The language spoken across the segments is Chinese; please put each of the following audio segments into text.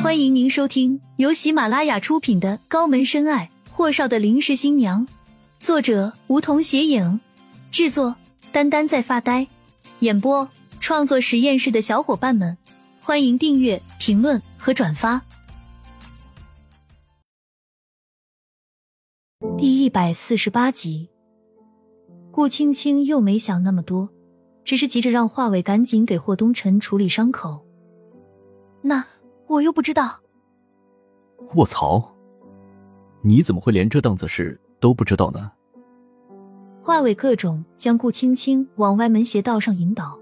欢迎您收听由喜马拉雅出品的《高门深爱：霍少的临时新娘》，作者梧桐斜影，制作丹丹在发呆，演播创作实验室的小伙伴们，欢迎订阅、评论和转发。第一百四十八集，顾青青又没想那么多，只是急着让华伟赶紧给霍东辰处理伤口。那。我又不知道。卧槽！你怎么会连这档子事都不知道呢？华伟各种将顾青青往歪门邪道上引导，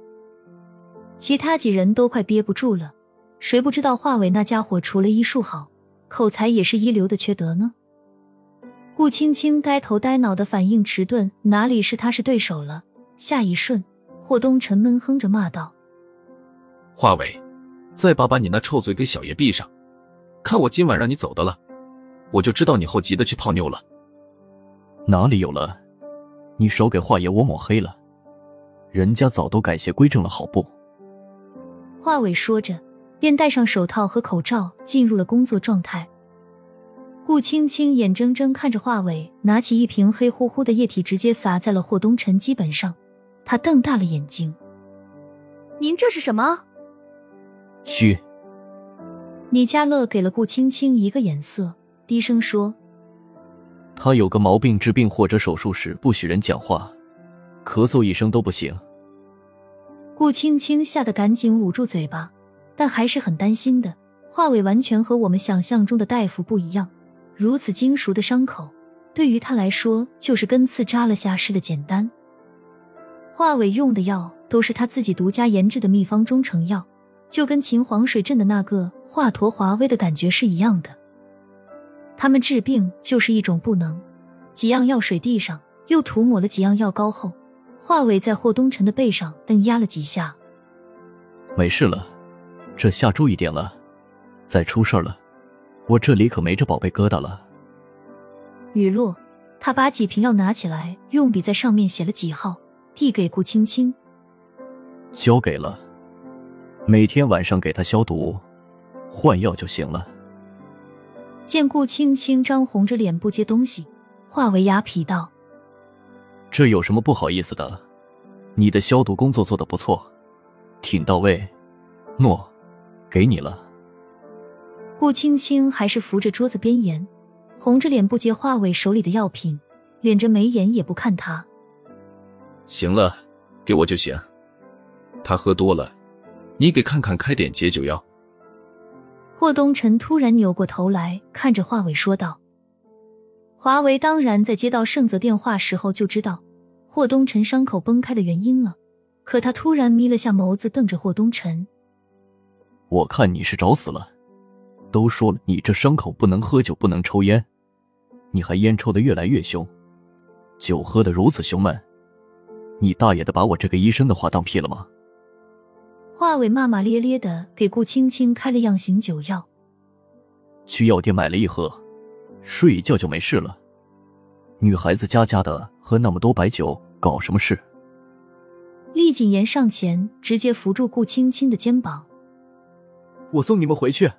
其他几人都快憋不住了。谁不知道华伟那家伙除了医术好，口才也是一流的缺德呢？顾青青呆头呆脑的反应迟钝，哪里是他是对手了？下一瞬，霍东辰闷哼着骂道：“华伟！”再把把你那臭嘴给小爷闭上！看我今晚让你走的了，我就知道你后急的去泡妞了。哪里有了？你少给华爷我抹黑了，人家早都改邪归正了，好不？华伟说着，便戴上手套和口罩，进入了工作状态。顾青青眼睁睁看着华伟拿起一瓶黑乎乎的液体，直接洒在了霍东辰基本上，他瞪大了眼睛：“您这是什么？”嘘！米迦勒给了顾青青一个眼色，低声说：“他有个毛病，治病或者手术时不许人讲话，咳嗽一声都不行。”顾青青吓得赶紧捂住嘴巴，但还是很担心的。华伟完全和我们想象中的大夫不一样，如此精熟的伤口，对于他来说就是跟刺扎了下似的简单。华伟用的药都是他自己独家研制的秘方中成药。就跟秦皇水镇的那个华佗华威的感觉是一样的。他们治病就是一种不能，几样药水地上，又涂抹了几样药膏后，华伟在霍东辰的背上摁压了几下。没事了，这下注意点了，再出事了，我这里可没这宝贝疙瘩了。雨落，他把几瓶药拿起来，用笔在上面写了几号，递给顾青青，交给了。每天晚上给他消毒、换药就行了。见顾青青张红着脸不接东西，华为哑痞道：“这有什么不好意思的？你的消毒工作做得不错，挺到位。诺，给你了。”顾青青还是扶着桌子边沿，红着脸不接华伟手里的药品，敛着眉眼也不看他。行了，给我就行。他喝多了。你给看看，开点解酒药。霍东辰突然扭过头来看着华伟说道：“华为当然在接到盛泽电话时候就知道霍东辰伤口崩开的原因了，可他突然眯了下眸子，瞪着霍东辰：‘我看你是找死了！都说了，你这伤口不能喝酒，不能抽烟，你还烟抽的越来越凶，酒喝的如此凶闷，你大爷的把我这个医生的话当屁了吗？’”华伟骂骂咧咧的给顾青青开了样醒酒药，去药店买了一盒，睡一觉就没事了。女孩子家家的喝那么多白酒，搞什么事？厉谨言上前直接扶住顾青青的肩膀，我送你们回去。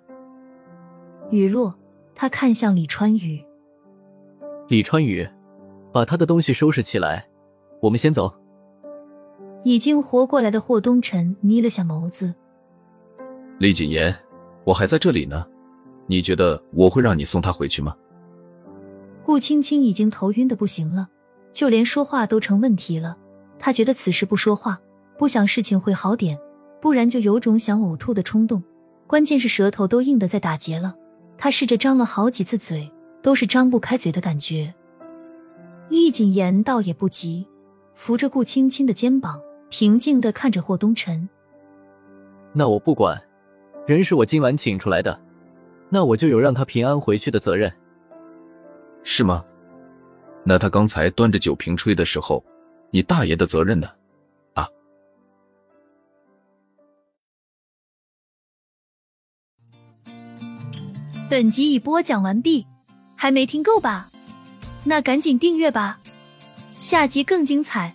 雨落，他看向李川宇，李川宇，把他的东西收拾起来，我们先走。已经活过来的霍东辰眯了下眸子。厉谨言，我还在这里呢，你觉得我会让你送他回去吗？顾青青已经头晕的不行了，就连说话都成问题了。她觉得此时不说话，不想事情会好点，不然就有种想呕吐的冲动。关键是舌头都硬的在打结了，她试着张了好几次嘴，都是张不开嘴的感觉。厉谨言倒也不急，扶着顾青青的肩膀。平静的看着霍东辰，那我不管，人是我今晚请出来的，那我就有让他平安回去的责任，是吗？那他刚才端着酒瓶吹的时候，你大爷的责任呢？啊！本集已播讲完毕，还没听够吧？那赶紧订阅吧，下集更精彩。